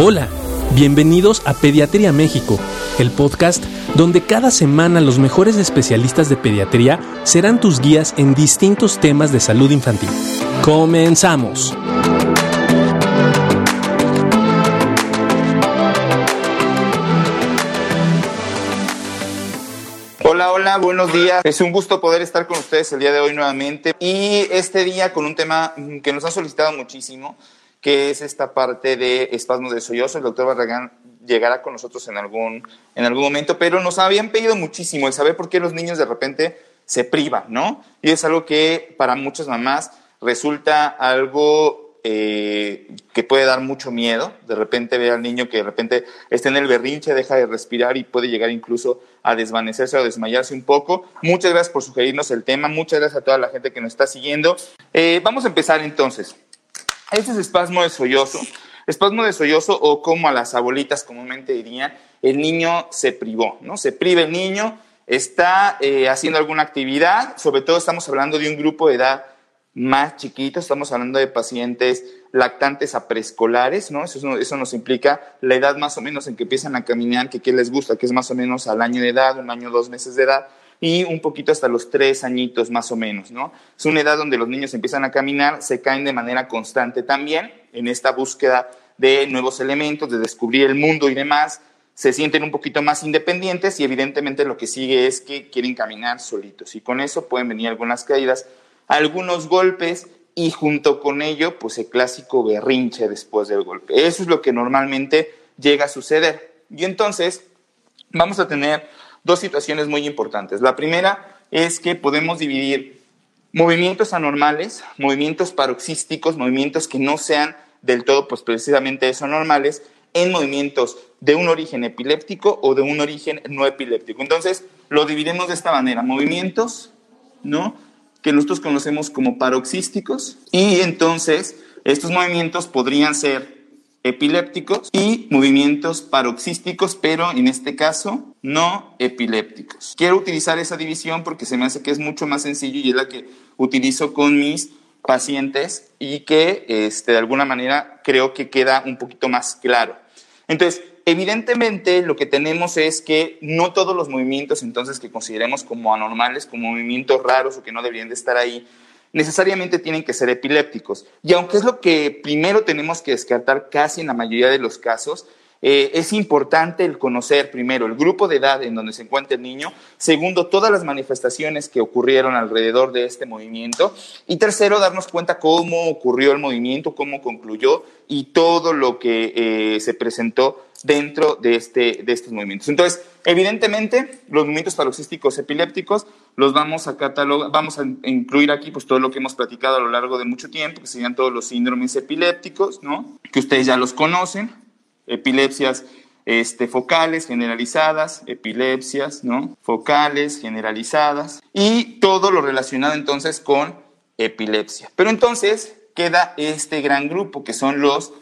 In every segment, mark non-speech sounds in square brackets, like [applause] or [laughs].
Hola, bienvenidos a Pediatría México, el podcast donde cada semana los mejores especialistas de pediatría serán tus guías en distintos temas de salud infantil. Comenzamos. Hola, hola, buenos días. Es un gusto poder estar con ustedes el día de hoy nuevamente y este día con un tema que nos han solicitado muchísimo, que es esta parte de espasmos de sollozo. El doctor Barragán llegará con nosotros en algún, en algún momento, pero nos habían pedido muchísimo el saber por qué los niños de repente se privan, ¿no? Y es algo que para muchas mamás resulta algo eh, que puede dar mucho miedo. De repente ve al niño que de repente está en el berrinche, deja de respirar y puede llegar incluso a desvanecerse o desmayarse un poco. Muchas gracias por sugerirnos el tema. Muchas gracias a toda la gente que nos está siguiendo. Eh, vamos a empezar entonces. Este es espasmo de sollozo. Espasmo de sollozo o como a las abuelitas comúnmente dirían, el niño se privó, ¿no? Se priva el niño, está eh, haciendo alguna actividad, sobre todo estamos hablando de un grupo de edad más chiquito, estamos hablando de pacientes lactantes a preescolares, ¿no? Eso, eso nos implica la edad más o menos en que empiezan a caminar, que qué les gusta, que es más o menos al año de edad, un año, dos meses de edad, y un poquito hasta los tres añitos más o menos, ¿no? Es una edad donde los niños empiezan a caminar, se caen de manera constante también en esta búsqueda de nuevos elementos, de descubrir el mundo y demás, se sienten un poquito más independientes y evidentemente lo que sigue es que quieren caminar solitos y con eso pueden venir algunas caídas, algunos golpes y junto con ello pues el clásico berrinche después del golpe. Eso es lo que normalmente llega a suceder. Y entonces vamos a tener dos situaciones muy importantes. La primera es que podemos dividir movimientos anormales, movimientos paroxísticos, movimientos que no sean del todo, pues precisamente eso, normales, en movimientos de un origen epiléptico o de un origen no epiléptico. Entonces, lo dividimos de esta manera, movimientos, ¿no? Que nosotros conocemos como paroxísticos y entonces estos movimientos podrían ser epilépticos y movimientos paroxísticos, pero en este caso no epilépticos. Quiero utilizar esa división porque se me hace que es mucho más sencillo y es la que utilizo con mis pacientes y que este, de alguna manera creo que queda un poquito más claro. Entonces, evidentemente lo que tenemos es que no todos los movimientos entonces que consideremos como anormales, como movimientos raros o que no deberían de estar ahí, necesariamente tienen que ser epilépticos. Y aunque es lo que primero tenemos que descartar casi en la mayoría de los casos, eh, es importante el conocer primero el grupo de edad en donde se encuentra el niño, segundo, todas las manifestaciones que ocurrieron alrededor de este movimiento y tercero, darnos cuenta cómo ocurrió el movimiento, cómo concluyó y todo lo que eh, se presentó dentro de, este, de estos movimientos. Entonces, evidentemente, los movimientos paroxísticos epilépticos los vamos a catalogar, vamos a incluir aquí pues todo lo que hemos platicado a lo largo de mucho tiempo, que serían todos los síndromes epilépticos, ¿no? Que ustedes ya los conocen, epilepsias este, focales generalizadas, epilepsias, ¿no? Focales generalizadas y todo lo relacionado entonces con epilepsia. Pero entonces queda este gran grupo que son los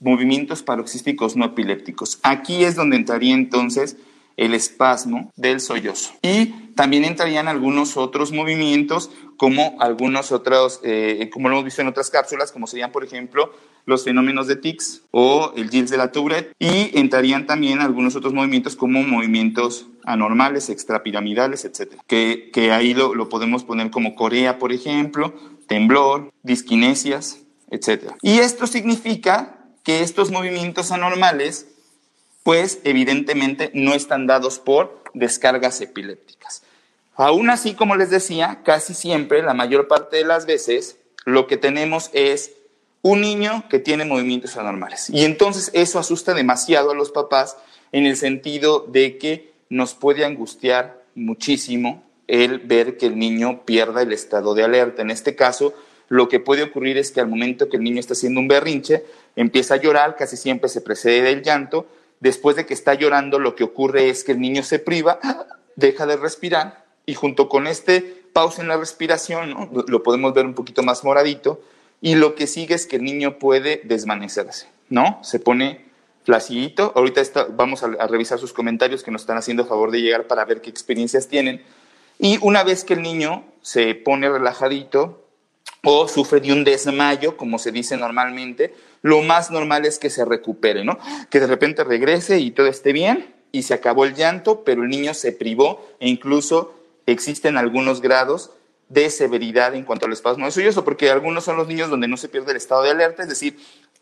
movimientos paroxísticos no epilépticos. Aquí es donde entraría entonces el espasmo del sollozo. Y también entrarían algunos otros movimientos, como algunos otros, eh, como lo hemos visto en otras cápsulas, como serían, por ejemplo, los fenómenos de tics o el Gilles de la Tourette. Y entrarían también algunos otros movimientos, como movimientos anormales, extrapiramidales, etc. Que, que ahí lo, lo podemos poner como Corea, por ejemplo, temblor, disquinesias, etc. Y esto significa que estos movimientos anormales, pues evidentemente no están dados por descargas epilépticas. Aún así, como les decía, casi siempre, la mayor parte de las veces, lo que tenemos es un niño que tiene movimientos anormales. Y entonces eso asusta demasiado a los papás en el sentido de que nos puede angustiar muchísimo el ver que el niño pierda el estado de alerta. En este caso, lo que puede ocurrir es que al momento que el niño está haciendo un berrinche, empieza a llorar, casi siempre se precede del llanto. Después de que está llorando, lo que ocurre es que el niño se priva, deja de respirar y junto con este pausa en la respiración, lo podemos ver un poquito más moradito, y lo que sigue es que el niño puede desvanecerse, ¿no? Se pone flacidito. Ahorita vamos a, a, revisar sus comentarios que nos están haciendo favor de llegar para ver qué experiencias tienen. Y una vez que el niño se pone relajadito, o sufre de un desmayo, como se dice normalmente, lo más normal es que se recupere, ¿no? Que de repente regrese y todo esté bien y se acabó el llanto, pero el niño se privó e incluso existen algunos grados de severidad en cuanto al espasmo sollozo, porque algunos son los niños donde no se pierde el estado de alerta, es decir,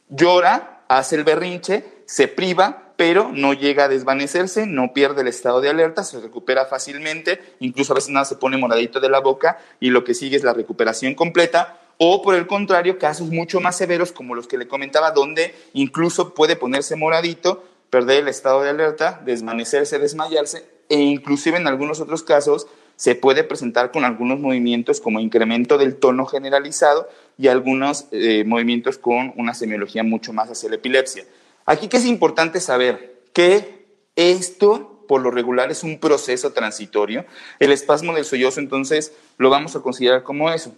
llora, hace el berrinche, se priva, pero no llega a desvanecerse, no pierde el estado de alerta, se recupera fácilmente, incluso a veces nada se pone moradito de la boca y lo que sigue es la recuperación completa, o por el contrario, casos mucho más severos como los que le comentaba, donde incluso puede ponerse moradito, perder el estado de alerta, desvanecerse, desmayarse, e inclusive en algunos otros casos se puede presentar con algunos movimientos como incremento del tono generalizado y algunos eh, movimientos con una semiología mucho más hacia la epilepsia. Aquí que es importante saber que esto por lo regular es un proceso transitorio. El espasmo del sollozo entonces lo vamos a considerar como eso,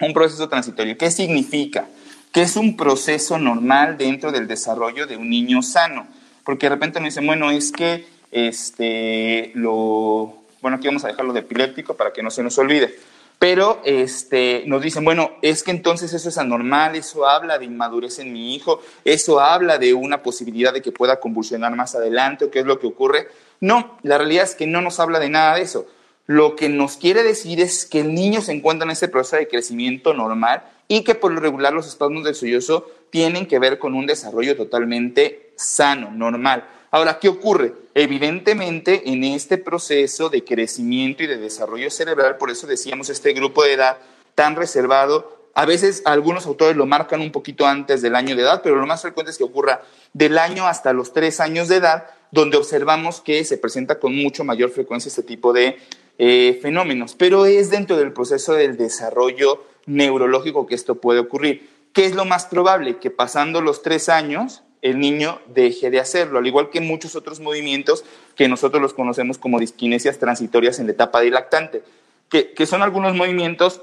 un proceso transitorio. ¿Qué significa? Que es un proceso normal dentro del desarrollo de un niño sano. Porque de repente me dicen, bueno, es que este, lo, bueno, aquí vamos a dejarlo de epiléptico para que no se nos olvide. Pero este, nos dicen, bueno, es que entonces eso es anormal, eso habla de inmadurez en mi hijo, eso habla de una posibilidad de que pueda convulsionar más adelante o qué es lo que ocurre. No, la realidad es que no nos habla de nada de eso. Lo que nos quiere decir es que el niño se encuentra en ese proceso de crecimiento normal y que por lo regular los espasmos del sollozo tienen que ver con un desarrollo totalmente sano, normal. Ahora, ¿qué ocurre? Evidentemente, en este proceso de crecimiento y de desarrollo cerebral, por eso decíamos este grupo de edad tan reservado, a veces algunos autores lo marcan un poquito antes del año de edad, pero lo más frecuente es que ocurra del año hasta los tres años de edad, donde observamos que se presenta con mucho mayor frecuencia este tipo de eh, fenómenos. Pero es dentro del proceso del desarrollo neurológico que esto puede ocurrir. ¿Qué es lo más probable? Que pasando los tres años, el niño deje de hacerlo, al igual que muchos otros movimientos que nosotros los conocemos como disquinesias transitorias en la etapa dilactante, que, que son algunos movimientos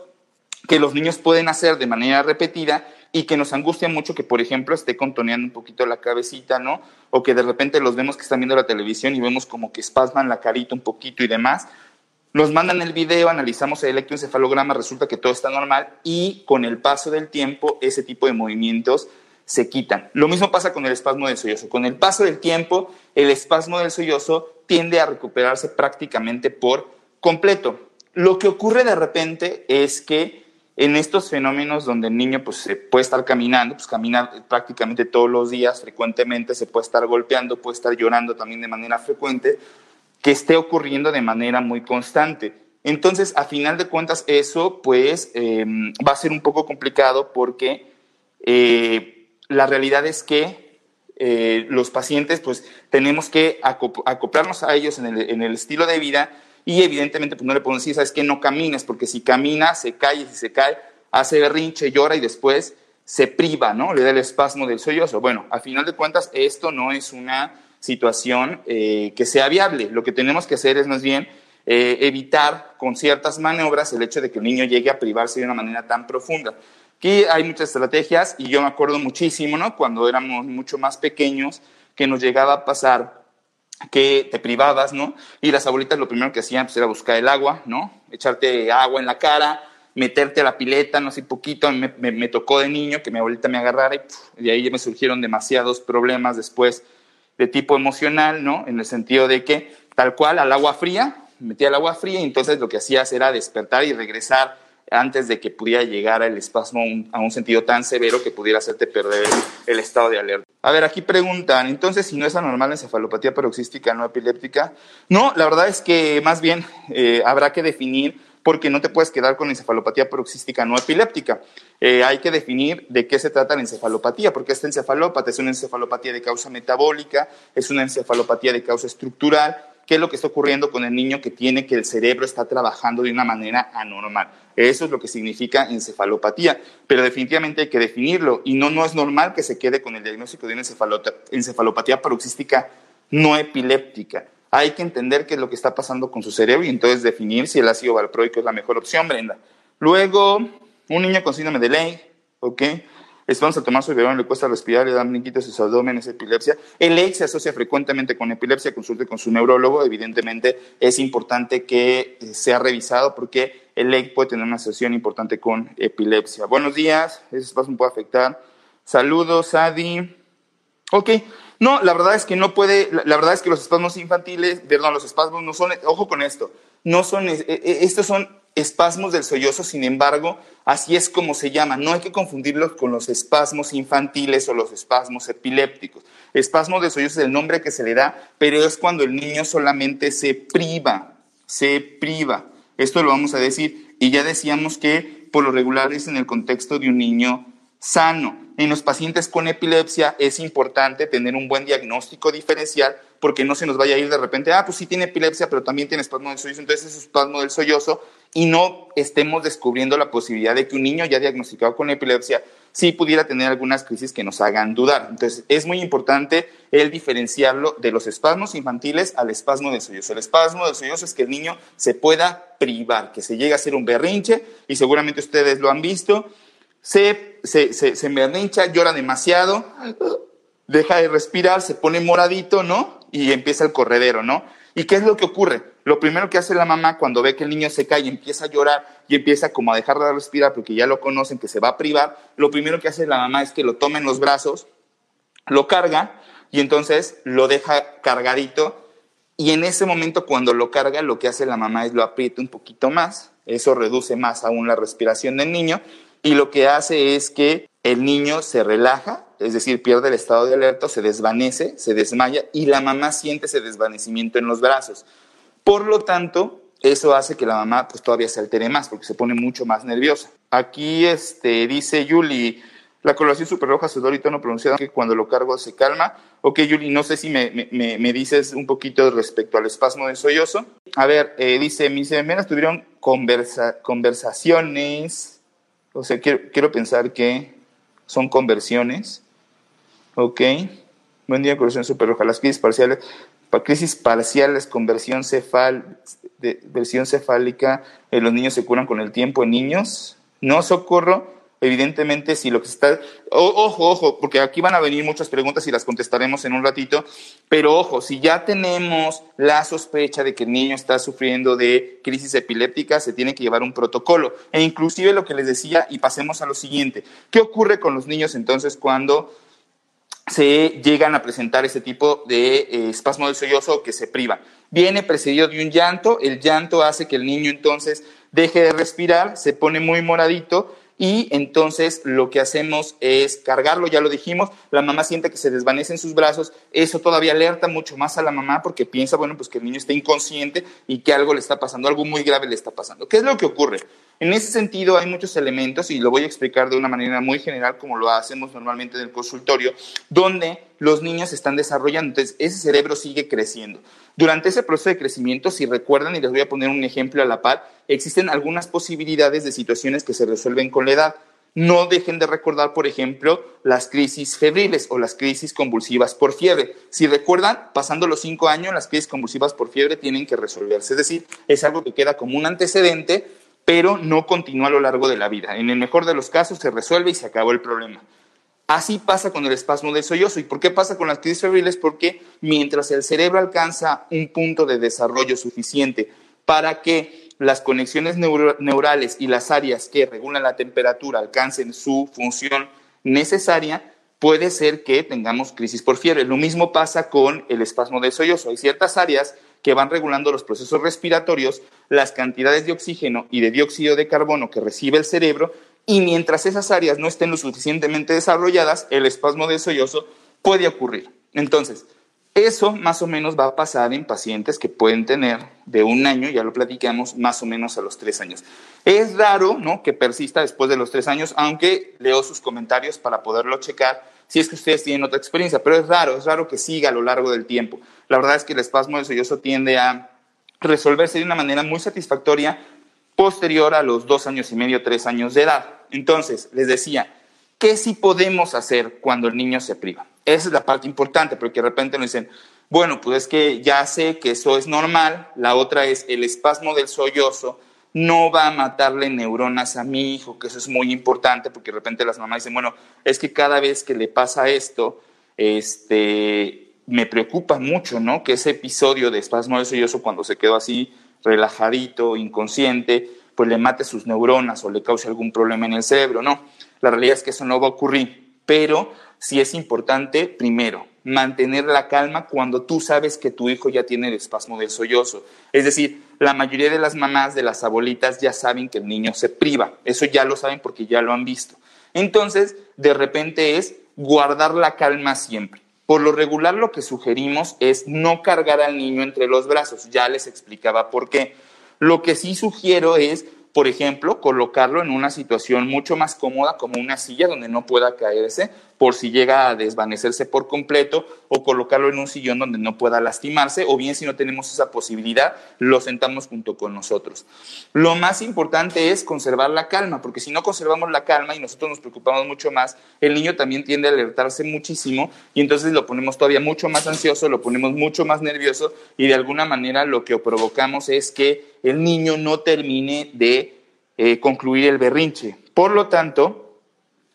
que los niños pueden hacer de manera repetida y que nos angustia mucho que, por ejemplo, esté contoneando un poquito la cabecita, ¿no? O que de repente los vemos que están viendo la televisión y vemos como que espasman la carita un poquito y demás. Nos mandan el video, analizamos el electroencefalograma, resulta que todo está normal y con el paso del tiempo ese tipo de movimientos se quitan. Lo mismo pasa con el espasmo del sollozo. Con el paso del tiempo, el espasmo del sollozo tiende a recuperarse prácticamente por completo. Lo que ocurre de repente es que en estos fenómenos donde el niño pues, se puede estar caminando, pues camina prácticamente todos los días, frecuentemente, se puede estar golpeando, puede estar llorando también de manera frecuente, que esté ocurriendo de manera muy constante. Entonces, a final de cuentas, eso pues em, va a ser un poco complicado porque eh, la realidad es que eh, los pacientes pues tenemos que acoplarnos a ellos en el, estilo de vida y evidentemente pues no le podemos decir, sabes que no camines, porque si camina, se cae y si se cae, hace berrinche, llora y después se priva, ¿no? Le da el espasmo del sollozo. Bueno, a final de cuentas esto no es una situación eh, que sea viable. Lo que tenemos que hacer es más bien eh, evitar con ciertas maniobras el hecho de que el niño llegue a privarse de una manera tan profunda. Aquí hay muchas estrategias y yo me acuerdo muchísimo, ¿no? Cuando éramos mucho más pequeños, que nos llegaba a pasar que te privabas, ¿no? Y las abuelitas lo primero que hacían pues, era buscar el agua, ¿no? Echarte agua en la cara, meterte a la pileta, no sé, poquito. Me, me, tocó de niño que mi abuelita me agarrara y de ahí ya me surgieron demasiados problemas después de tipo emocional, ¿no? En el sentido de que tal cual al agua fría, metía el agua fría y entonces lo que hacías era despertar y regresar antes de que pudiera llegar el espasmo a un, sentido tan severo que pudiera hacerte perder el, estado de alerta. A ver, aquí preguntan, entonces, si no es anormal la encefalopatía paroxística no epiléptica, no, la verdad es que más bien eh, habrá que definir porque no te puedes quedar con encefalopatía paroxística no epiléptica. Eh, hay que definir de qué se trata la encefalopatía, porque esta encefalopatía es una encefalopatía de causa metabólica, es una encefalopatía de causa estructural, qué es lo que está ocurriendo con el niño que tiene que el cerebro está trabajando de una manera anormal. Eso es lo que significa encefalopatía, pero definitivamente hay que definirlo y no, no es normal que se quede con el diagnóstico de una encefalopatía paroxística no epiléptica. Hay que entender qué es lo que está pasando con su cerebro y entonces definir si el ácido valproico es la mejor opción, Brenda. Luego, un niño con síndrome de ley, ¿ok? Vamos a tomar su biberón, le cuesta respirar, le dan brinquitos en su abdomen, es epilepsia. El EIC se asocia frecuentemente con epilepsia, consulte con su neurólogo. Evidentemente es importante que eh, sea revisado porque el LEC puede tener una asociación importante con epilepsia. Buenos días, ese espasmo puede afectar. Saludos, Adi. Ok, no, la verdad es que no puede, la, verdad es que los espasmos infantiles, perdón, los espasmos no son, ojo con esto, no son, e, e, estos son espasmos del sollozo, sin embargo, así es como se llama. No hay que confundirlos con los espasmos infantiles o los espasmos epilépticos. Espasmos del sollozo es el nombre que se le da, pero es cuando el niño solamente se priva, se priva. Esto lo vamos a decir. Y ya decíamos que por lo regular es en el contexto de un niño sano. En los pacientes con epilepsia es importante tener un buen diagnóstico diferencial porque no se nos vaya a ir de repente, ah, pues sí tiene epilepsia, pero también tiene espasmo del sollozo, entonces es espasmo del sollozo y no estemos descubriendo la posibilidad de que un niño ya diagnosticado con epilepsia sí pudiera tener algunas crisis que nos hagan dudar. Entonces es muy importante el diferenciarlo de los espasmos infantiles al espasmo del sollozo. El espasmo del sollozo es que el niño se pueda privar, que se llegue a hacer un berrinche y seguramente ustedes lo han visto se, se, se, se llora demasiado, deja de respirar, se pone moradito, ¿no? Y empieza el corredero, ¿no? ¿Y qué es lo que ocurre? Lo primero que hace la mamá cuando ve que el niño se cae y empieza a llorar y empieza como a dejar de respirar porque ya lo conocen que se va a privar, lo primero que hace la mamá es que lo toma en los brazos, lo carga y entonces lo deja cargadito y en ese momento cuando lo carga lo que hace la mamá es lo aprieta un poquito más, eso reduce más aún la respiración del niño y lo que hace es que el niño se relaja, es decir, pierde el estado de alerta, se desvanece, se desmaya y la mamá siente ese desvanecimiento en los brazos. Por lo tanto, eso hace que la mamá pues todavía se altere más porque se pone mucho más nerviosa. Aquí este, dice Yuli, la coloración superroja sudor y tono pronunciado que cuando lo cargo se calma. Ok, Yuli, no sé si me, me, me dices un poquito respecto al espasmo de sollozo. A ver, eh, dice, mis enfermeras tuvieron conversa, conversaciones o sea, quiero, pensar que son conversiones. Ok. Buen día, corrección superroja. Las crisis parciales, crisis parciales, conversión cefal, de, versión cefálica, eh, los niños se curan con el tiempo en niños. No socorro Evidentemente, si lo que está... ojo, ojo, porque aquí van a venir muchas preguntas y las contestaremos en un ratito, pero ojo, si ya tenemos la sospecha de que el niño está sufriendo de crisis epiléptica, se tiene que llevar un protocolo. E inclusive lo que les decía, y pasemos a lo siguiente, ¿qué ocurre con los niños entonces cuando se llegan a presentar ese tipo de eh, espasmo del sollozo que se priva? Viene precedido de un llanto, el llanto hace que el niño entonces deje de respirar, se pone muy moradito, y entonces lo que hacemos es cargarlo, ya lo dijimos, la mamá siente que se desvanece en sus brazos, eso todavía alerta mucho más a la mamá porque piensa, bueno, pues que el niño está inconsciente y que algo le está pasando, algo muy grave le está pasando. ¿Qué es lo que ocurre? En ese sentido hay muchos elementos y lo voy a explicar de una manera muy general como lo hacemos normalmente en el consultorio, donde los niños están desarrollando, entonces ese cerebro sigue creciendo. Durante ese proceso de crecimiento, si recuerdan, y les voy a poner un ejemplo a la par, existen algunas posibilidades de situaciones que se resuelven con la edad. No dejen de recordar, por ejemplo, las crisis febriles o las crisis convulsivas por fiebre. Si recuerdan, pasando los cinco años, las crisis convulsivas por fiebre tienen que resolverse. Es decir, es algo que queda como un antecedente, pero no continúa a lo largo de la vida. En el mejor de los casos se resuelve y se acabó el problema. Así pasa con el espasmo del sollozo. ¿Y por qué pasa con las crisis febriles? Porque mientras el cerebro alcanza un punto de desarrollo suficiente para que las conexiones neurales y las áreas que regulan la temperatura alcancen su función necesaria, puede ser que tengamos crisis por fiebre. Lo mismo pasa con el espasmo del sollozo. Hay ciertas áreas que van regulando los procesos respiratorios, las cantidades de oxígeno y de dióxido de carbono que recibe el cerebro y mientras esas áreas no estén lo suficientemente desarrolladas, el espasmo de sollozo puede ocurrir. Entonces, eso más o menos va a pasar en pacientes que pueden tener de un año, ya lo platicamos, más o menos a los tres años. Es raro ¿no? que persista después de los tres años, aunque leo sus comentarios para poderlo checar si es que ustedes tienen otra experiencia, pero es raro, es raro que siga a lo largo del tiempo. La verdad es que el espasmo de sollozo tiende a resolverse de una manera muy satisfactoria posterior a los dos años y medio, tres años de edad. Entonces, les decía, ¿qué sí podemos hacer cuando el niño se priva? Esa es la parte importante, porque de repente nos dicen, bueno, pues es que ya sé que eso es normal, la otra es el espasmo del sollozo, no va a matarle neuronas a mi hijo, que eso es muy importante, porque de repente las mamás dicen, bueno, es que cada vez que le pasa esto, este, me preocupa mucho, ¿no? Que ese episodio de espasmo sollozo, cuando se quedó así relajadito, inconsciente, pues le mate sus neuronas o le cause algún problema en el cerebro. No, la realidad es que eso no va a ocurrir, pero sí es importante, primero, mantener la calma cuando tú sabes que tu hijo ya tiene el espasmo del sollozo. Es decir, la mayoría de las mamás, de las abuelitas, ya saben que el niño se priva. Eso ya lo saben porque ya lo han visto. Entonces, de repente es guardar la calma siempre. Por lo regular lo que sugerimos es no cargar al niño entre los brazos. Ya les explicaba por qué. Lo que sí sugiero es, por ejemplo, colocarlo en una situación mucho más cómoda como una silla donde no pueda caerse por si llega a desvanecerse por completo o colocarlo en un sillón donde no pueda lastimarse o bien si no tenemos esa posibilidad, lo sentamos junto con nosotros. Lo más importante es conservar la calma, porque si no conservamos la calma y nosotros nos preocupamos mucho más, el niño también tiende a alertarse muchísimo y entonces lo ponemos todavía mucho más ansioso, lo ponemos mucho más nervioso y de alguna manera lo que provocamos es que el niño no termine de eh, concluir el berrinche. Por lo tanto,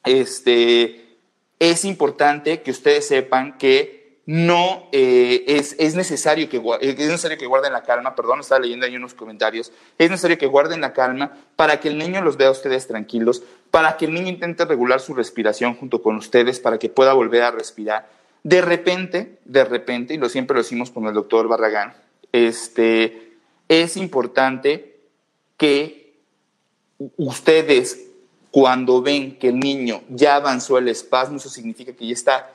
este, es importante que ustedes sepan que no eh, es, necesario que, es necesario que guarden la calma, perdón, estaba leyendo ahí unos comentarios, es necesario que guarden la calma para que el niño los vea a ustedes tranquilos, para que el niño intente regular su respiración junto con ustedes, para que pueda volver a respirar. De repente, de repente, y lo siempre lo decimos con el doctor Barragán, este, es importante que ustedes cuando ven que el niño ya avanzó el espasmo, eso significa que ya está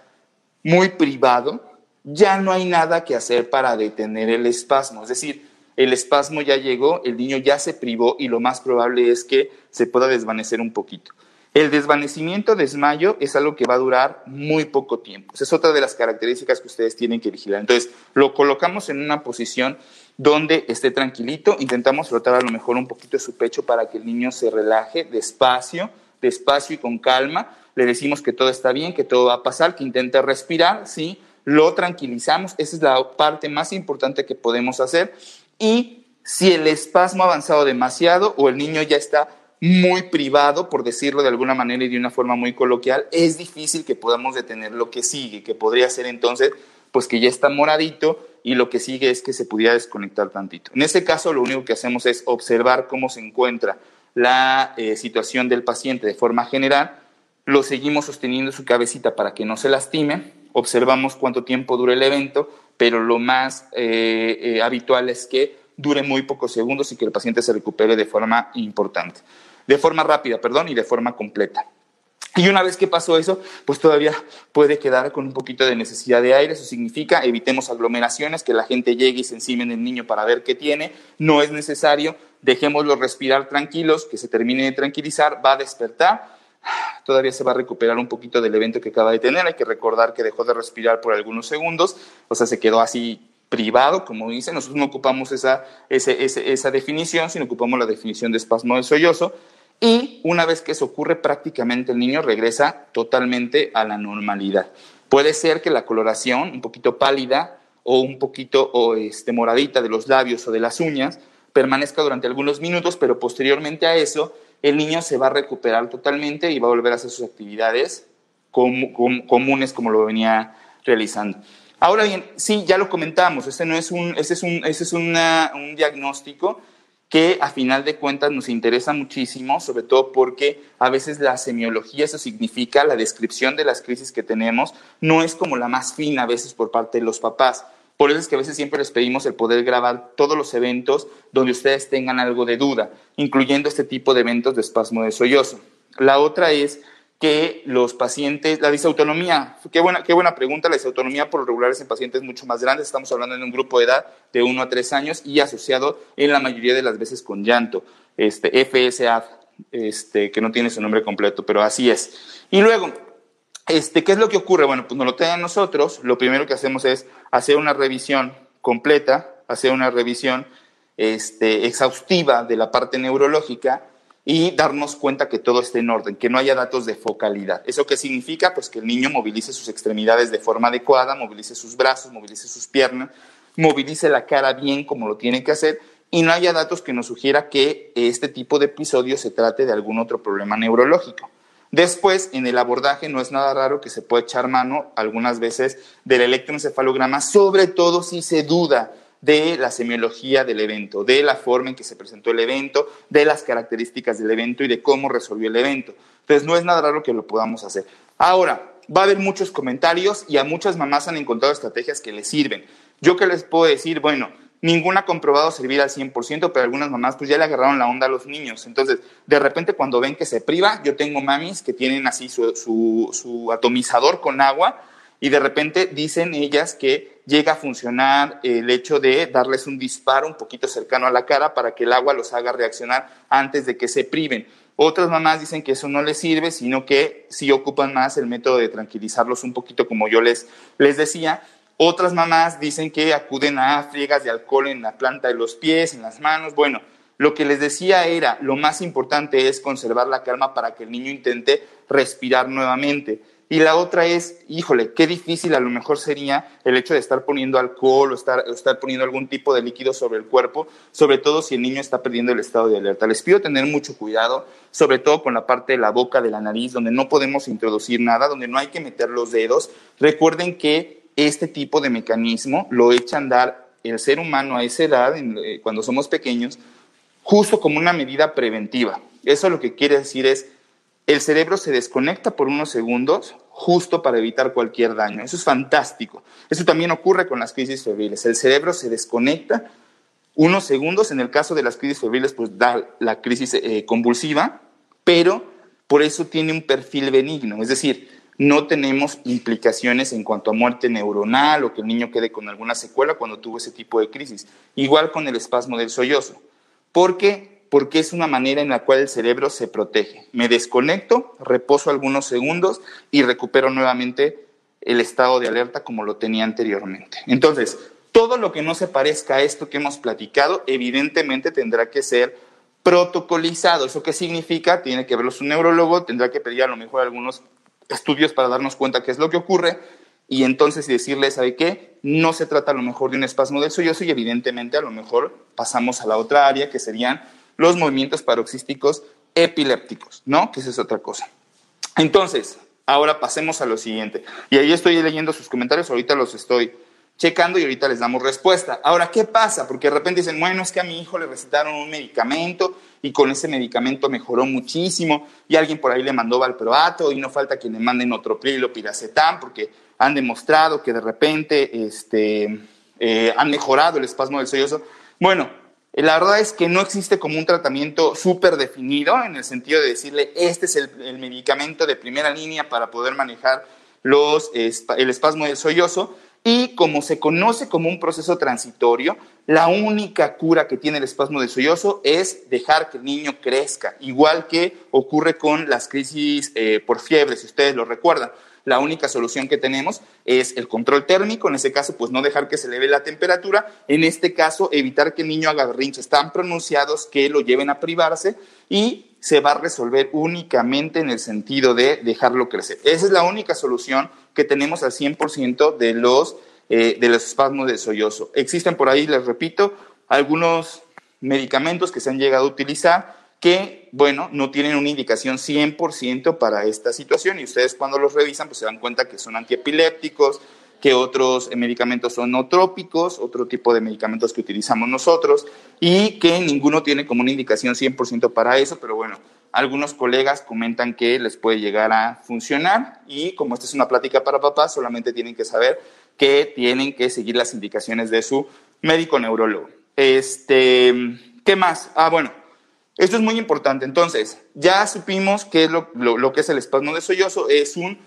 muy privado, ya no hay nada que hacer para detener el espasmo. Es decir, el espasmo ya llegó, el niño ya se privó y lo más probable es que se pueda desvanecer un poquito. El desvanecimiento, desmayo, es algo que va a durar muy poco tiempo. Esa es otra de las características que ustedes tienen que vigilar. Entonces, lo colocamos en una posición donde esté tranquilito, intentamos frotar a lo mejor un poquito su pecho para que el niño se relaje despacio, despacio y con calma. Le decimos que todo está bien, que todo va a pasar, que intente respirar, ¿sí? Lo tranquilizamos, esa es la parte más importante que podemos hacer. Y si el espasmo ha avanzado demasiado o el niño ya está muy privado, por decirlo de alguna manera y de una forma muy coloquial, es difícil que podamos detener lo que sigue, que podría ser entonces, pues que ya está moradito y lo que sigue es que se pudiera desconectar tantito. En este caso, lo único que hacemos es observar cómo se encuentra la eh, situación del paciente de forma general, lo seguimos sosteniendo su cabecita para que no se lastime, observamos cuánto tiempo dura el evento, pero lo más eh, eh, habitual es que dure muy pocos segundos y que el paciente se recupere de forma importante de forma rápida, perdón, y de forma completa. Y una vez que pasó eso, pues todavía puede quedar con un poquito de necesidad de aire. Eso significa evitemos aglomeraciones, que la gente llegue y se encime en el niño para ver qué tiene. No es necesario. Dejémoslo respirar tranquilos, que se termine de tranquilizar, va a despertar. Todavía se va a recuperar un poquito del evento que acaba de tener. Hay que recordar que dejó de respirar por algunos segundos. O sea, se quedó así privado, como dice. Nosotros no ocupamos esa, esa definición, sino ocupamos la definición de espasmo de sollozo y una vez que eso ocurre, prácticamente el niño regresa totalmente a la normalidad. Puede ser que la coloración, un poquito pálida o un poquito o este, moradita de los labios o de las uñas, permanezca durante algunos minutos, pero posteriormente a eso, el niño se va a recuperar totalmente y va a volver a hacer sus actividades comunes como lo venía realizando. Ahora bien, sí, ya lo comentamos, este no es un, es un, es un diagnóstico que a final de cuentas nos interesa muchísimo, sobre todo porque a veces la semiología, eso significa la descripción de las crisis que tenemos, no es como la más fina a veces por parte de los papás. Por eso es que a veces siempre les pedimos el poder grabar todos los eventos donde ustedes tengan algo de duda, incluyendo este tipo de eventos de espasmo de sollozo. La otra es que los pacientes, la disautonomía, qué buena, qué buena pregunta, la disautonomía por lo regular es en pacientes mucho más grandes, estamos hablando de un grupo de edad de 1 a 3 años y asociado en la mayoría de las veces con llanto, este, FSA, este, que no tiene su nombre completo, pero así es. Y luego, este, ¿qué es lo que ocurre? Bueno, pues nos lo tengan nosotros, lo primero que hacemos es hacer una revisión completa, hacer una revisión este, exhaustiva de la parte neurológica, y darnos cuenta que todo esté en orden, que no haya datos de focalidad. ¿Eso qué significa? Pues que el niño movilice sus extremidades de forma adecuada, movilice sus brazos, movilice sus piernas, movilice la cara bien como lo tiene que hacer y no haya datos que nos sugiera que este tipo de episodio se trate de algún otro problema neurológico. Después, en el abordaje no es nada raro que se pueda echar mano algunas veces del electroencefalograma, sobre todo si se duda de la semiología del evento, de la forma en que se presentó el evento, de las características del evento y de cómo resolvió el evento. Entonces no es nada raro que lo podamos hacer. Ahora, va a haber muchos comentarios y a muchas mamás han encontrado estrategias que les sirven. Yo que les puedo decir, bueno, ninguna ha comprobado servir al 100%, pero algunas mamás pues ya le agarraron la onda a los niños. Entonces, de repente cuando ven que se priva, yo tengo mamis que tienen así su, su atomizador con agua y de repente dicen ellas que llega a funcionar el hecho de darles un disparo un poquito cercano a la cara para que el agua los haga reaccionar antes de que se priven. Otras mamás dicen que eso no les sirve, sino que sí ocupan más el método de tranquilizarlos un poquito, como yo les, les decía. Otras mamás dicen que acuden a friegas de alcohol en la planta de los pies, en las manos. Bueno, lo que les decía era, lo más importante es conservar la calma para que el niño intente respirar nuevamente. Y la otra es, híjole, qué difícil a lo mejor sería el hecho de estar poniendo alcohol o estar, estar poniendo algún tipo de líquido sobre el cuerpo, sobre todo si el niño está perdiendo el estado de alerta. Les pido tener mucho cuidado, sobre todo con la parte de la boca, de la nariz, donde no podemos introducir nada, donde no hay que meter los dedos. Recuerden que este tipo de mecanismo lo echa a andar el ser humano a esa edad, eh, cuando somos pequeños, justo como una medida preventiva. Eso lo que quiere decir es el cerebro se desconecta por unos segundos justo para evitar cualquier daño. Eso es fantástico. Eso también ocurre con las crisis febriles. El cerebro se desconecta unos segundos. En el caso de las crisis febriles, pues da la crisis eh, convulsiva, pero por eso tiene un perfil benigno. Es decir, no tenemos implicaciones en cuanto a muerte neuronal o que el niño quede con alguna secuela cuando tuvo ese tipo de crisis. Igual con el espasmo del sollozo. Porque porque es una manera en la cual el cerebro se protege. Me desconecto, reposo algunos segundos y recupero nuevamente el estado de alerta como lo tenía anteriormente. Entonces, todo lo que no se parezca a esto que hemos platicado, evidentemente tendrá que ser protocolizado. ¿Eso qué significa? Tiene que verlo su neurólogo, tendrá que pedir a lo mejor algunos estudios para darnos cuenta qué es lo que ocurre y entonces decirle, ¿sabe qué? No se trata a lo mejor de un espasmo del sollozo y evidentemente a lo mejor pasamos a la otra área que serían los movimientos paroxísticos epilépticos, ¿no? Que esa es otra cosa. Entonces, ahora pasemos a lo siguiente. Y ahí estoy leyendo sus comentarios, ahorita los estoy checando y ahorita les damos respuesta. Ahora, ¿qué pasa? Porque de repente dicen, bueno, es que a mi hijo le recetaron un medicamento y con ese medicamento mejoró muchísimo y alguien por ahí le mandó valproato y no falta que le manden otro o piracetam porque han demostrado que de repente este, eh, han mejorado el espasmo del sollozo. Bueno, la verdad es que no existe como un tratamiento súper definido en el sentido de decirle, este es el, medicamento de primera línea para poder manejar los, el espasmo del sollozo. Y como se conoce como un proceso transitorio, la única cura que tiene el espasmo del sollozo es dejar que el niño crezca, igual que ocurre con las crisis eh, por fiebre, si ustedes lo recuerdan la única solución que tenemos es el control térmico, en ese caso, pues no dejar que se eleve la temperatura, en este caso, evitar que el niño haga berrinches tan pronunciados que lo lleven a privarse y se va a resolver únicamente en el sentido de dejarlo crecer. Esa es la única solución que tenemos al 100% de los, eh, de los espasmos de sollozo. Existen por ahí, les repito, algunos medicamentos que se han llegado a utilizar que, bueno, no tienen una indicación 100% para esta situación y ustedes cuando los revisan pues se dan cuenta que son antiepilépticos, que otros eh, medicamentos son no trópicos, otro tipo de medicamentos que utilizamos nosotros y que ninguno tiene como una indicación 100% para eso, pero bueno, algunos colegas comentan que les puede llegar a funcionar y como esta es una plática para papás, solamente tienen que saber que tienen que seguir las indicaciones de su médico neurólogo. Este, ¿qué más? Ah, bueno, esto es muy importante. Entonces, ya supimos que lo, lo, que es el espasmo de sollozo es un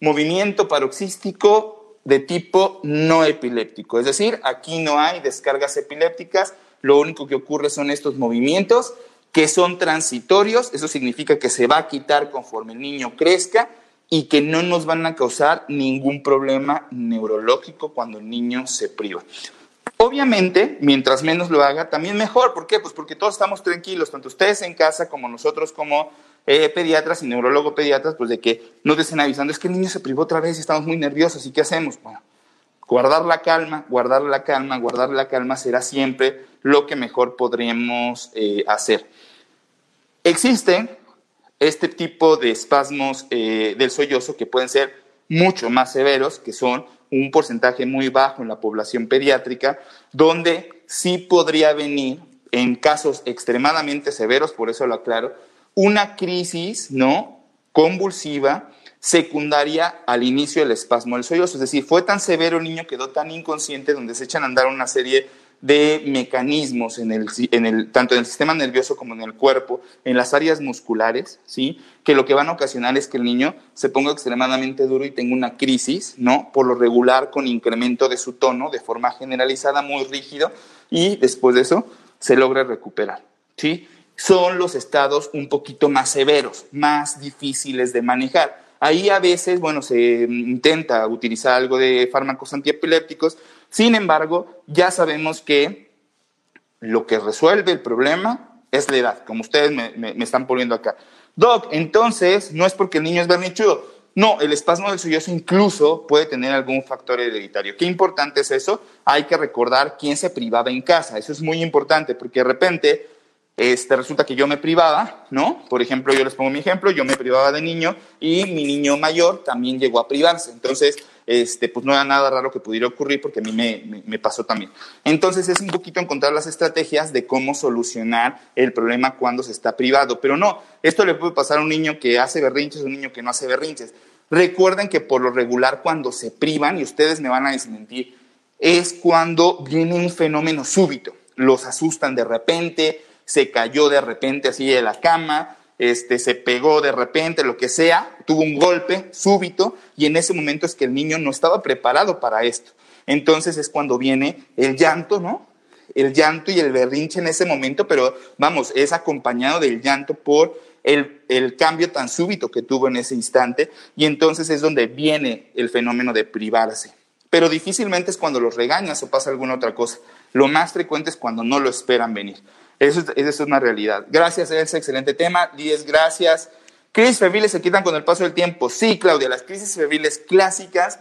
movimiento paroxístico de tipo no epiléptico. Es decir, aquí no hay descargas epilépticas, lo único que ocurre son estos movimientos que son transitorios, eso significa que se va a quitar conforme el niño crezca y que no nos van a causar ningún problema neurológico cuando el niño se priva. Obviamente, mientras menos lo haga, también mejor. ¿Por qué? Pues porque todos estamos tranquilos, tanto ustedes en casa como nosotros como eh, pediatras y neurólogo pediatras, pues de que no te estén avisando, es que el niño se privó otra vez y estamos muy nerviosos, ¿y qué hacemos? Bueno, guardar la calma, guardar la calma, guardar la calma será siempre lo que mejor podríamos eh, hacer. Existen este tipo de espasmos eh, del sollozo que pueden ser mucho más severos, que son un porcentaje muy bajo en la población pediátrica, donde sí podría venir, en casos extremadamente severos, por eso lo aclaro, una crisis ¿no? convulsiva secundaria al inicio del espasmo del sollozo. Es decir, fue tan severo el niño, quedó tan inconsciente, donde se echan a andar una serie de mecanismos en el, en el, tanto en el sistema nervioso como en el cuerpo, en las áreas musculares, ¿sí? que lo que van a ocasionar es que el niño se ponga extremadamente duro y tenga una crisis, ¿no? por lo regular con incremento de su tono de forma generalizada, muy rígido, y después de eso se logra recuperar. ¿sí? Son los estados un poquito más severos, más difíciles de manejar. Ahí a veces, bueno, se intenta utilizar algo de fármacos antiepilépticos, sin embargo, ya sabemos que lo que resuelve el problema es la edad, como ustedes me, están poniendo acá. Doc, entonces, no es porque el niño es bernichudo. No, el espasmo del sollozo incluso puede tener algún factor hereditario. ¿Qué importante es eso? Hay que recordar quién se privaba en casa. Eso es muy importante porque de repente este, resulta que yo me privaba, ¿no? Por ejemplo, yo les pongo mi ejemplo, yo me privaba de niño y mi niño mayor también llegó a privarse. Entonces, este, pues no era nada raro que pudiera ocurrir porque a mí me, pasó también. Entonces es un poquito encontrar las estrategias de cómo solucionar el problema cuando se está privado. Pero no, esto le puede pasar a un niño que hace berrinches a un niño que no hace berrinches. Recuerden que por lo regular cuando se privan, y ustedes me van a desmentir, es cuando viene un fenómeno súbito. Los asustan de repente, se cayó de repente así de la cama, este, se pegó de repente, lo que sea, tuvo un golpe súbito y en ese momento es que el niño no estaba preparado para esto. Entonces es cuando viene el llanto, ¿no? El llanto y el berrinche en ese momento, pero vamos, es acompañado del llanto por el, el cambio tan súbito que tuvo en ese instante y entonces es donde viene el fenómeno de privarse. Pero difícilmente es cuando los regañas o pasa alguna otra cosa. Lo más frecuente es cuando no lo esperan venir. Eso, es una realidad. Gracias, ese excelente tema. Diez, gracias. ¿Crisis febriles se quitan con el paso del tiempo? Sí, Claudia, las crisis febriles clásicas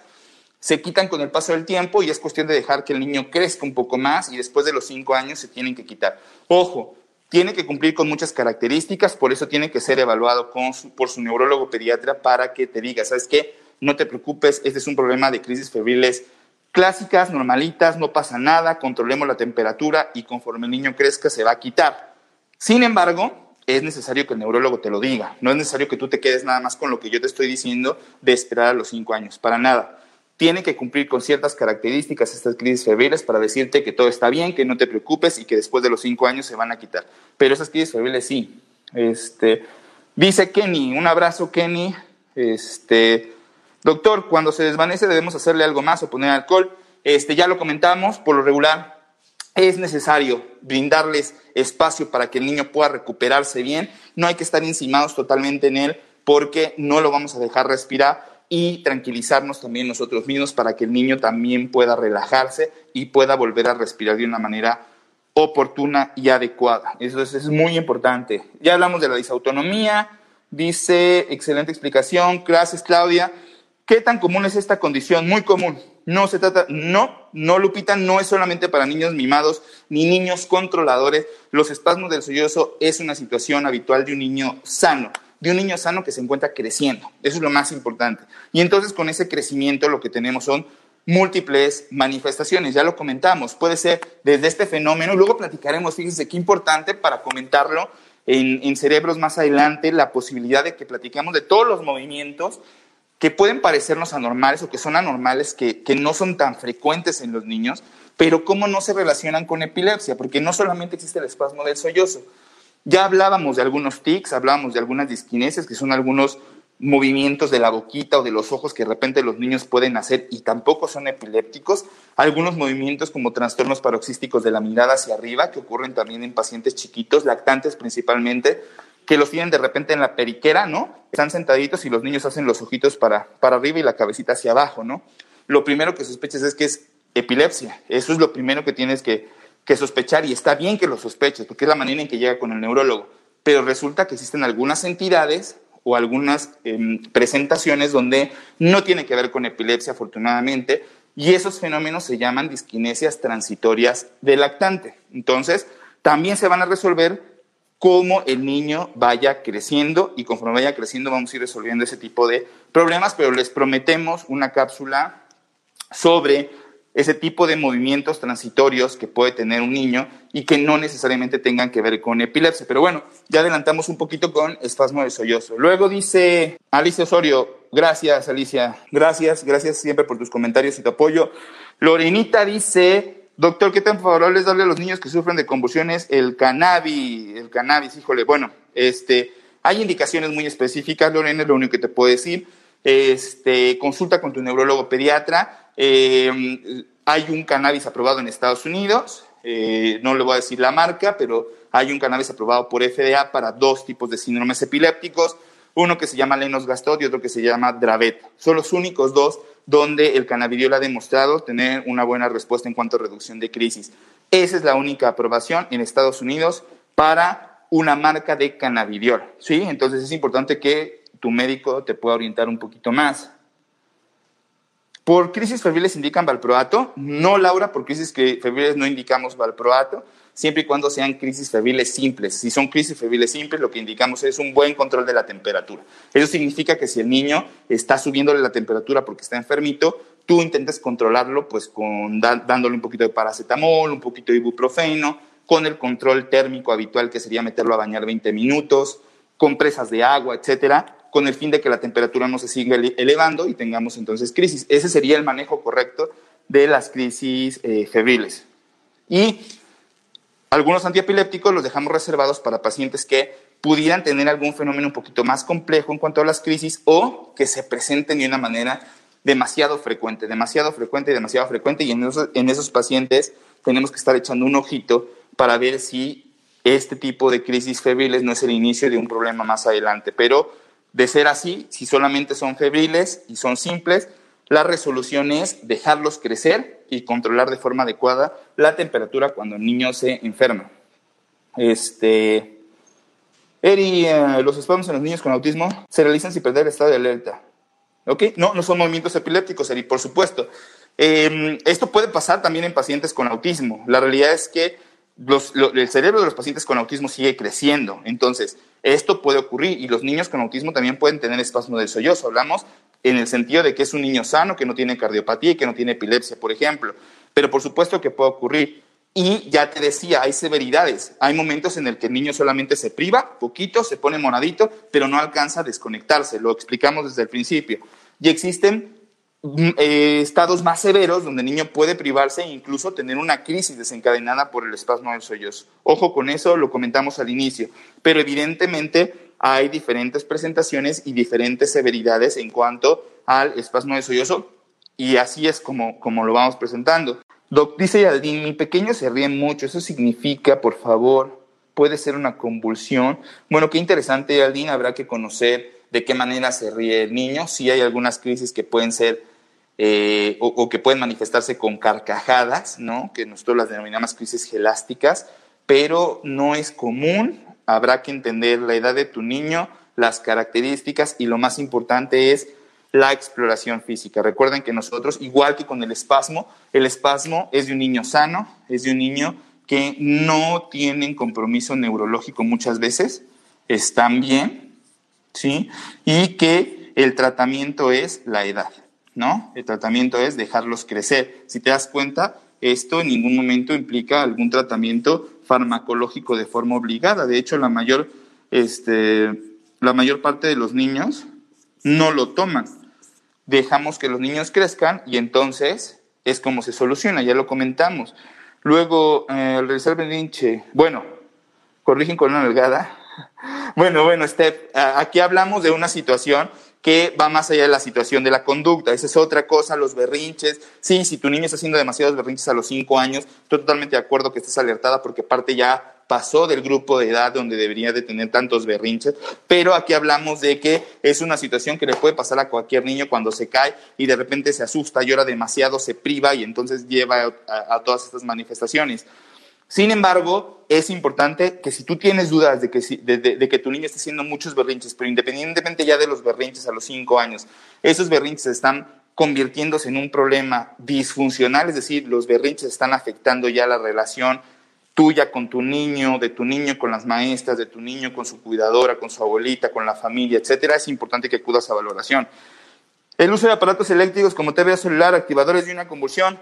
se quitan con el paso del tiempo y es cuestión de dejar que el niño crezca un poco más y después de los cinco años se tienen que quitar. Ojo, tiene que cumplir con muchas características, por eso tiene que ser evaluado por su neurólogo pediatra para que te diga, ¿sabes qué? No te preocupes, este es un problema de crisis febriles clásicas, normalitas, no pasa nada, controlemos la temperatura y conforme el niño crezca se va a quitar. Sin embargo, es necesario que el neurólogo te lo diga. No es necesario que tú te quedes nada más con lo que yo te estoy diciendo de esperar a los cinco años. Para nada. Tiene que cumplir con ciertas características estas crisis febriles para decirte que todo está bien, que no te preocupes y que después de los cinco años se van a quitar. Pero esas crisis febriles sí. Este, dice Kenny, un abrazo Kenny. Este, Doctor, cuando se desvanece debemos hacerle algo más o poner alcohol. Este, ya lo comentamos, por lo regular es necesario brindarles espacio para que el niño pueda recuperarse bien. No hay que estar encimados totalmente en él porque no lo vamos a dejar respirar y tranquilizarnos también nosotros mismos para que el niño también pueda relajarse y pueda volver a respirar de una manera oportuna y adecuada. Eso es, es muy importante. Ya hablamos de la disautonomía, dice, excelente explicación, gracias Claudia. ¿Qué tan común es esta condición? Muy común. No se trata, no, no, Lupita, no es solamente para niños mimados ni niños controladores. Los espasmos del sollozo es una situación habitual de un niño sano, de un niño sano que se encuentra creciendo. Eso es lo más importante. Y entonces con ese crecimiento lo que tenemos son múltiples manifestaciones, ya lo comentamos, puede ser desde este fenómeno, luego platicaremos, fíjense qué importante para comentarlo en, en cerebros más adelante, la posibilidad de que platicamos de todos los movimientos que pueden parecernos anormales o que son anormales, que, no son tan frecuentes en los niños, pero cómo no se relacionan con epilepsia, porque no solamente existe el espasmo del sollozo. Ya hablábamos de algunos tics, hablábamos de algunas disquinesias, que son algunos movimientos de la boquita o de los ojos que de repente los niños pueden hacer y tampoco son epilépticos. Algunos movimientos como trastornos paroxísticos de la mirada hacia arriba, que ocurren también en pacientes chiquitos, lactantes principalmente, que los tienen de repente en la periquera, ¿no? Están sentaditos y los niños hacen los ojitos para, para arriba y la cabecita hacia abajo, ¿no? Lo primero que sospechas es que es epilepsia. Eso es lo primero que tienes que, sospechar y está bien que lo sospeches porque es la manera en que llega con el neurólogo. Pero resulta que existen algunas entidades o algunas em, presentaciones donde no tiene que ver con epilepsia, afortunadamente, y esos fenómenos se llaman disquinesias transitorias del lactante. Entonces, también se van a resolver cómo el niño vaya creciendo y conforme vaya creciendo vamos a ir resolviendo ese tipo de problemas, pero les prometemos una cápsula sobre ese tipo de movimientos transitorios que puede tener un niño y que no necesariamente tengan que ver con epilepsia. Pero bueno, ya adelantamos un poquito con espasmo de sollozo. Luego dice Alicia Osorio, gracias Alicia, gracias, gracias siempre por tus comentarios y tu apoyo. Lorenita dice, doctor, ¿qué tan favorable es darle a los niños que sufren de convulsiones el cannabis? El cannabis, híjole, bueno, este, hay indicaciones muy específicas, Lorena, es lo único que te puedo decir. Este, consulta con tu neurólogo pediatra eh, hay un cannabis aprobado en Estados Unidos, eh, no le voy a decir la marca, pero hay un cannabis aprobado por FDA para dos tipos de síndromes epilépticos, uno que se llama Lennox-Gastaut y otro que se llama Dravet. Son los únicos dos donde el cannabidiol ha demostrado tener una buena respuesta en cuanto a reducción de crisis. Esa es la única aprobación en Estados Unidos para una marca de cannabidiol, ¿sí? Entonces es importante que tu médico te pueda orientar un poquito más. ¿Por crisis febriles indican valproato? No, Laura, por crisis febriles no indicamos valproato, siempre y cuando sean crisis febriles simples. Si son crisis febriles simples, lo que indicamos es un buen control de la temperatura. Eso significa que si el niño está subiéndole la temperatura porque está enfermito, tú intentes controlarlo pues con dándole un poquito de paracetamol, un poquito de ibuprofeno, con el control térmico habitual que sería meterlo a bañar 20 minutos, compresas de agua, etcétera, con el fin de que la temperatura no se siga elevando y tengamos entonces crisis. Ese sería el manejo correcto de las crisis eh, febriles. Y algunos antiepilépticos los dejamos reservados para pacientes que pudieran tener algún fenómeno un poquito más complejo en cuanto a las crisis o que se presenten de una manera demasiado frecuente, demasiado frecuente y demasiado frecuente. Y en esos, en esos pacientes tenemos que estar echando un ojito para ver si este tipo de crisis febriles no es el inicio de un problema más adelante. Pero de ser así, si solamente son febriles y son simples, la resolución es dejarlos crecer y controlar de forma adecuada la temperatura cuando el niño se enferma. Este, Eri, eh, los espasmos en los niños con autismo se realizan sin perder el estado de alerta. ¿Ok? No, no son movimientos epilépticos, Eri, por supuesto. Em, esto puede pasar también en pacientes con autismo. La realidad es que el cerebro de los pacientes con autismo sigue creciendo. Entonces, esto puede ocurrir y los niños con autismo también pueden tener espasmo del sollozo. Hablamos en el sentido de que es un niño sano, que no tiene cardiopatía y que no tiene epilepsia, por ejemplo. Pero por supuesto que puede ocurrir. Y ya te decía, hay severidades. Hay momentos en el que el niño solamente se priva, poquito, se pone monadito, pero no alcanza a desconectarse. Lo explicamos desde el principio. Y existen eh, estados más severos donde el niño puede privarse e incluso tener una crisis desencadenada por el espasmo del sollozo. Ojo con eso, lo comentamos al inicio, pero evidentemente hay diferentes presentaciones y diferentes severidades en cuanto al espasmo del sollozo y así es como, como lo vamos presentando. Doc, dice Yaldín, mi pequeño se ríe mucho, eso significa, por favor, puede ser una convulsión. Bueno, qué interesante, Yaldín, habrá que conocer de qué manera se ríe el niño. Sí hay algunas crisis que pueden ser eh, o, que pueden manifestarse con carcajadas, ¿no? que nosotros las denominamos crisis gelásticas, pero no es común. Habrá que entender la edad de tu niño, las características y lo más importante es la exploración física. Recuerden que nosotros, igual que con el espasmo, el espasmo es de un niño sano, es de un niño que no tienen compromiso neurológico muchas veces, están bien, ¿sí? Y que el tratamiento es la edad. ¿No? El tratamiento es dejarlos crecer. Si te das cuenta, esto en ningún momento implica algún tratamiento farmacológico de forma obligada. De hecho, la mayor, este, la mayor parte de los niños no lo toman. Dejamos que los niños crezcan y entonces es como se soluciona, ya lo comentamos. Luego, eh, el realizar berrinche, bueno, corrigen con una delgada. [laughs] Bueno, bueno, Steph, aquí hablamos de una situación que va más allá de la situación de la conducta. Esa es otra cosa, los berrinches. Sí, si tu niño está haciendo demasiados berrinches a los cinco años, estoy totalmente de acuerdo que estés alertada porque parte ya pasó del grupo de edad donde debería de tener tantos berrinches, pero aquí hablamos de que es una situación que le puede pasar a cualquier niño cuando se cae y de repente se asusta, llora demasiado, se priva y entonces lleva a todas estas manifestaciones. Sin embargo, es importante que si tú tienes dudas de que, de, que tu niño está haciendo muchos berrinches, pero independientemente ya de los berrinches a los cinco años, esos berrinches están convirtiéndose en un problema disfuncional, es decir, los berrinches están afectando ya la relación tuya con tu niño, de tu niño con las maestras, de tu niño con su cuidadora, con su abuelita, con la familia, etcétera, es importante que acudas a valoración. El uso de aparatos eléctricos como TV celular, activadores de una convulsión,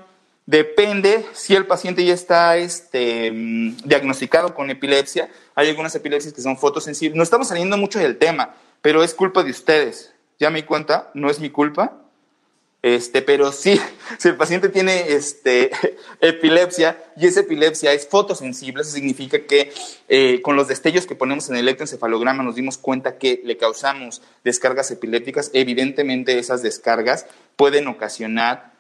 depende si el paciente ya está este, mm, diagnosticado con epilepsia. Hay algunas epilepsias que son fotosensibles. No estamos saliendo mucho del tema, pero es culpa de ustedes. Ya me di cuenta, no es mi culpa. Este, pero sí, [laughs] si el paciente tiene este, [laughs] epilepsia y esa epilepsia es fotosensible, eso significa que eh, con los destellos que ponemos en el electroencefalograma nos dimos cuenta que le causamos descargas epilépticas. Evidentemente esas descargas pueden ocasionar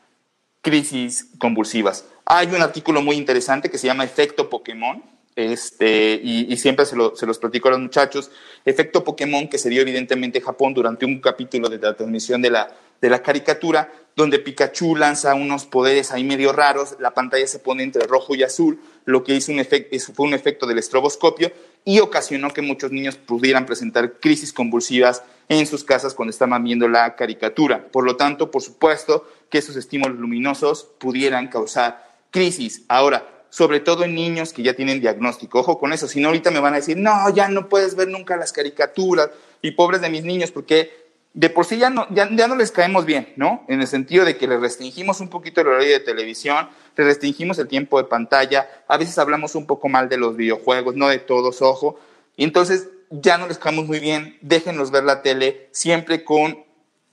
crisis convulsivas. Hay un artículo muy interesante que se llama Efecto Pokémon, este, y, siempre se, se, los platico a los muchachos, efecto Pokémon que se dio evidentemente en Japón durante un capítulo de la transmisión de la de la caricatura, donde Pikachu lanza unos poderes ahí medio raros, la pantalla se pone entre rojo y azul, lo que hizo un fue un efecto del estroboscopio y ocasionó que muchos niños pudieran presentar crisis convulsivas en sus casas cuando estaban viendo la caricatura. Por lo tanto, por supuesto que esos estímulos luminosos pudieran causar crisis. Ahora, sobre todo en niños que ya tienen diagnóstico. Ojo con eso, si no ahorita me van a decir, no, ya no puedes ver nunca las caricaturas y pobres de mis niños, porque de por sí ya no, ya, no les caemos bien, ¿no? En el sentido de que les restringimos un poquito el horario de televisión, les restringimos el tiempo de pantalla, a veces hablamos un poco mal de los videojuegos, no de todos, ojo, y entonces ya no les caemos muy bien, déjenlos ver la tele siempre con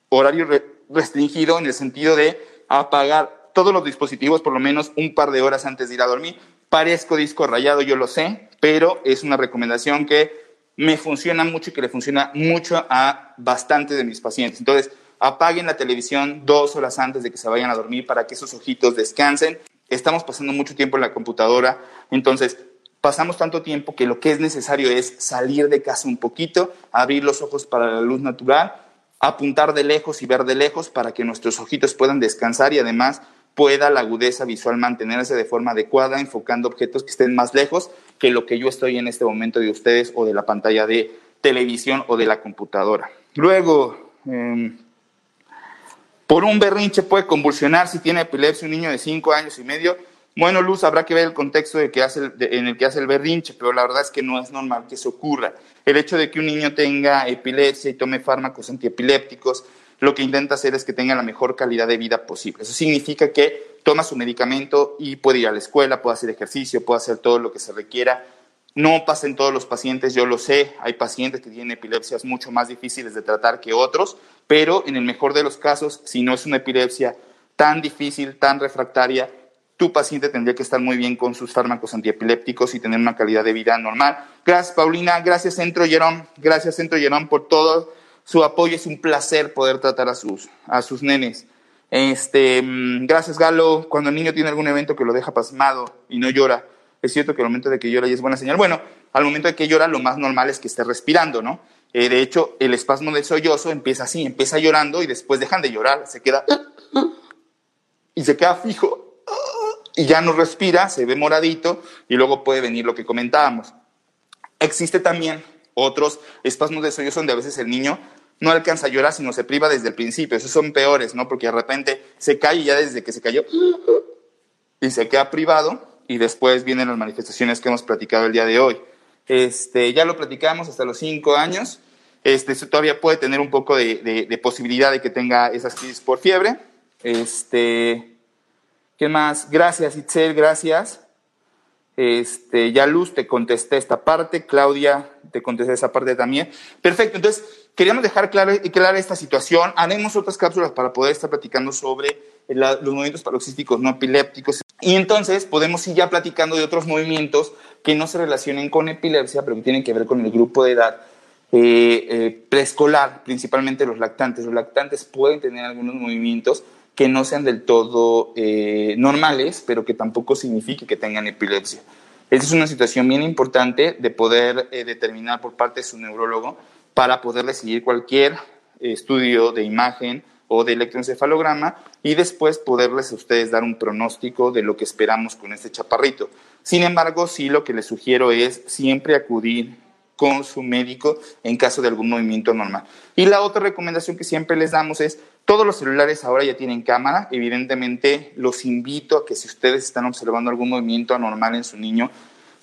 horario restringido en el sentido de apagar todos los dispositivos por lo menos un par de horas antes de ir a dormir. Parezco disco rayado, yo lo sé, pero es una recomendación que me funciona mucho y que le funciona mucho a bastantes de mis pacientes. Entonces, apaguen la televisión dos horas antes de que se vayan a dormir para que esos ojitos descansen. Estamos pasando mucho tiempo en la computadora, entonces pasamos tanto tiempo que lo que es necesario es salir de casa un poquito, abrir los ojos para la luz natural, apuntar de lejos y ver de lejos para que nuestros ojitos puedan descansar y además pueda la agudeza visual mantenerse de forma adecuada, enfocando objetos que estén más lejos que lo que yo estoy en este momento de ustedes o de la pantalla de televisión o de la computadora. Luego, em, por un berrinche puede convulsionar si tiene epilepsia un niño de 5 años y medio. Bueno, Luz, habrá que ver el contexto en el que hace el berrinche, pero la verdad es que no es normal que eso ocurra. El hecho de que un niño tenga epilepsia y tome fármacos antiepilépticos lo que intenta hacer es que tenga la mejor calidad de vida posible. Eso significa que toma su medicamento y puede ir a la escuela, puede hacer ejercicio, puede hacer todo lo que se requiera. No pasa en todos los pacientes, yo lo sé, hay pacientes que tienen epilepsias mucho más difíciles de tratar que otros, pero en el mejor de los casos, si no es una epilepsia tan difícil, tan refractaria, tu paciente tendría que estar muy bien con sus fármacos antiepilépticos y tener una calidad de vida normal. Gracias, Paulina. Gracias, Centro Jerón. Gracias, Centro Jerón, por todo su apoyo. Es un placer poder tratar a sus, a sus nenes. Este, mm, gracias, Galo. Cuando el niño tiene algún evento que lo deja pasmado y no llora, es cierto que al momento de que llora ya es buena señal. Bueno, al momento de que llora, lo más normal es que esté respirando, ¿no? Eh, de hecho, el espasmo del sollozo empieza así, empieza llorando y después dejan de llorar, se queda y se queda fijo y ya no respira, se ve moradito y luego puede venir lo que comentábamos. Existe también otros espasmos de sollozo donde a veces el niño no alcanza a llorar, sino se priva desde el principio. Esos son peores, ¿no? Porque de repente se cae y ya desde que se cayó y se queda privado y después vienen las manifestaciones que hemos platicado el día de hoy. Este, ya lo platicamos hasta los cinco años. Este, todavía puede tener un poco de, posibilidad de que tenga esas crisis por fiebre. Este, ¿Qué más? Gracias, Itzel, gracias. Este, ya Luz, te contesté esta parte. Claudia, te contesté esa parte también. Perfecto, entonces queríamos dejar clara, esta situación. Haremos otras cápsulas para poder estar platicando sobre los movimientos paroxísticos no epilépticos. Y entonces podemos ir ya platicando de otros movimientos que no se relacionen con epilepsia, pero que tienen que ver con el grupo de edad eh, eh, preescolar, principalmente los lactantes. Los lactantes pueden tener algunos movimientos que no sean del todo eh, normales, pero que tampoco signifique que tengan epilepsia. Esta es una situación bien importante de poder eh, determinar por parte de su neurólogo para poderle seguir cualquier estudio de imagen o de electroencefalograma y después poderles a ustedes dar un pronóstico de lo que esperamos con este chaparrito. Sin embargo, sí lo que les sugiero es siempre acudir con su médico en caso de algún movimiento normal. Y la otra recomendación que siempre les damos es, todos los celulares ahora ya tienen cámara, evidentemente los invito a que si ustedes están observando algún movimiento anormal en su niño,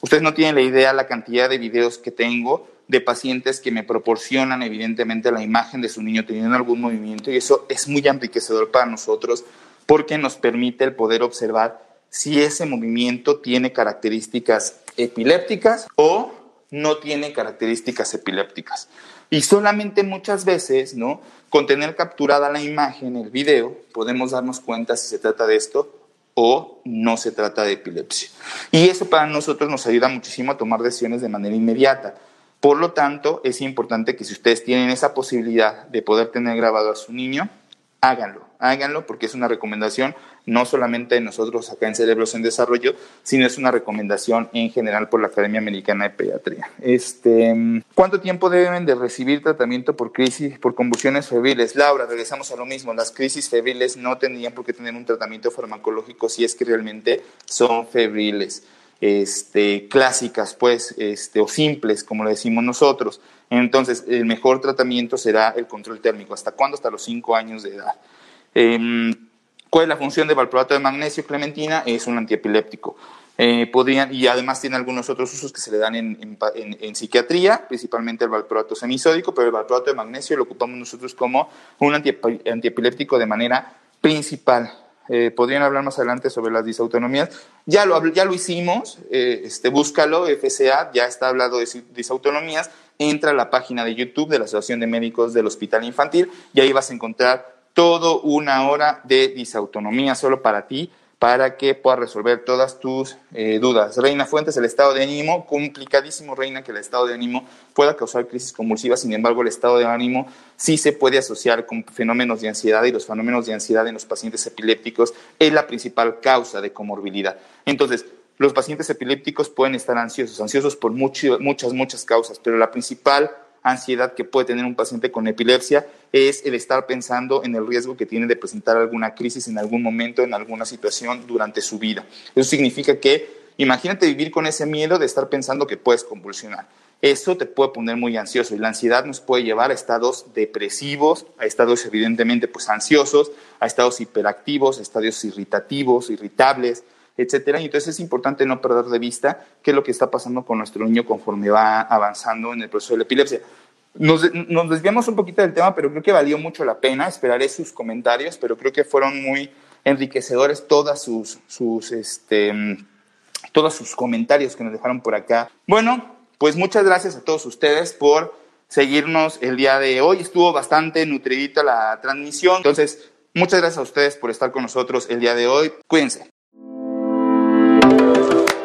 Ustedes no tienen la idea la cantidad de videos que tengo de pacientes que me proporcionan evidentemente la imagen de su niño teniendo algún movimiento y eso es muy enriquecedor para nosotros porque nos permite el poder observar si ese movimiento tiene características epilépticas o no tiene características epilépticas. Y solamente muchas veces, ¿no? Con tener capturada la imagen, el video, podemos darnos cuenta si se trata de esto o no se trata de epilepsia. Y eso para nosotros nos ayuda muchísimo a tomar decisiones de manera inmediata. Por lo tanto, es importante que si ustedes tienen esa posibilidad de poder tener grabado a su niño, háganlo, háganlo porque es una recomendación no solamente de nosotros acá en Cerebros en Desarrollo, sino es una recomendación en general por la Academia Americana de Pediatría. Este, ¿Cuánto tiempo deben de recibir tratamiento por crisis, por convulsiones febriles? Laura, regresamos a lo mismo, las crisis febriles no tendrían por qué tener un tratamiento farmacológico si es que realmente son febriles este, clásicas, pues, este, o simples, como le decimos nosotros. Entonces, el mejor tratamiento será el control térmico. ¿Hasta cuándo? Hasta los 5 años de edad. Em, ¿Cuál es la función del valproato de magnesio clementina? Es un antiepiléptico. Eh, y además tiene algunos otros usos que se le dan en, en, psiquiatría, principalmente el valproato semisódico, pero el valproato de magnesio lo ocupamos nosotros como un antiepiléptico de manera principal. Eh, podrían hablar más adelante sobre las disautonomías. Ya lo, ya lo hicimos, eh, este, búscalo, FCA, ya está hablado de disautonomías. Entra a la página de YouTube de la Asociación de Médicos del Hospital Infantil y ahí vas a encontrar todo una hora de disautonomía solo para ti para que puedas resolver todas tus eh, dudas. Reina Fuentes, el estado de ánimo, complicadísimo, Reina, que el estado de ánimo pueda causar crisis convulsivas, sin embargo, el estado de ánimo sí se puede asociar con fenómenos de ansiedad y los fenómenos de ansiedad en los pacientes epilépticos es la principal causa de comorbilidad. Entonces, los pacientes epilépticos pueden estar ansiosos, ansiosos por muchas, muchas causas, pero la principal ansiedad que puede tener un paciente con epilepsia es el estar pensando en el riesgo que tiene de presentar alguna crisis en algún momento, en alguna situación durante su vida. Eso significa que imagínate vivir con ese miedo de estar pensando que puedes convulsionar. Eso te puede poner muy ansioso y la ansiedad nos puede llevar a estados depresivos, a estados evidentemente pues ansiosos, a estados hiperactivos, a estados irritativos, irritables, etcétera. Y entonces es importante no perder de vista qué es lo que está pasando con nuestro niño conforme va avanzando en el proceso de la epilepsia. Nos, desviamos un poquito del tema, pero creo que valió mucho la pena. Esperaré sus comentarios, pero creo que fueron muy enriquecedores todas sus, sus, este, todos sus comentarios que nos dejaron por acá. Bueno, pues muchas gracias a todos ustedes por seguirnos el día de hoy. Estuvo bastante nutridita la transmisión. Entonces, muchas gracias a ustedes por estar con nosotros el día de hoy. Cuídense.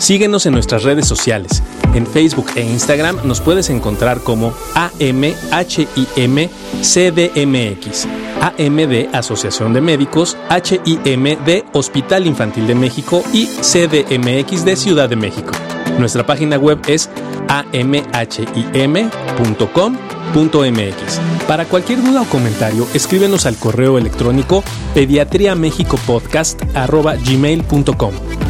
Síguenos en nuestras redes sociales. En Facebook e Instagram nos puedes encontrar como AMHIMCDMX, AMD Asociación de Médicos, HIMD Hospital Infantil de México y CDMX de Ciudad de México. Nuestra página web es amhim.com.mx. Para cualquier duda o comentario, escríbenos al correo electrónico pediatriamexicopodcast.gmail.com.